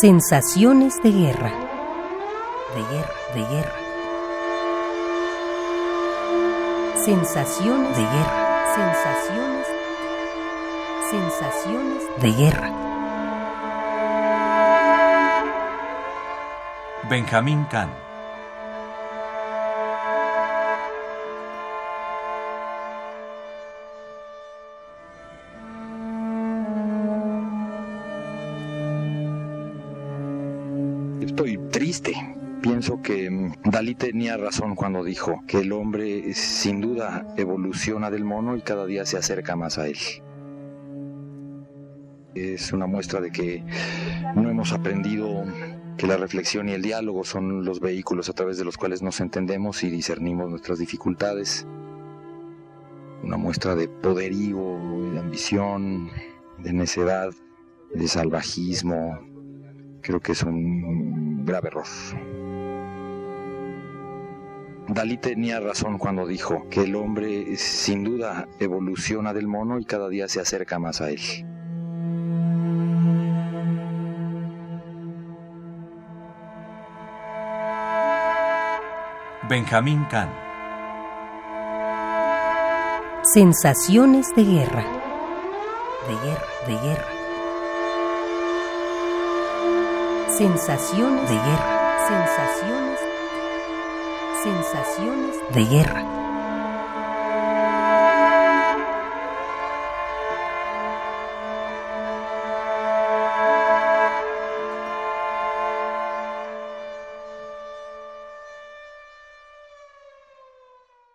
Sensaciones de guerra. De guerra, de guerra. Sensaciones de guerra. Sensaciones. Sensaciones de guerra. Benjamín Kahn. Estoy triste. Pienso que mm, Dalí tenía razón cuando dijo que el hombre sin duda evoluciona del mono y cada día se acerca más a él. Es una muestra de que no hemos aprendido que la reflexión y el diálogo son los vehículos a través de los cuales nos entendemos y discernimos nuestras dificultades. Una muestra de poderío, de ambición, de necedad, de salvajismo. Creo que es un grave error. Dalí tenía razón cuando dijo que el hombre sin duda evoluciona del mono y cada día se acerca más a él. Benjamín Kahn. Sensaciones de guerra. De guerra, de guerra. Sensaciones de guerra. Sensaciones. Sensaciones de guerra.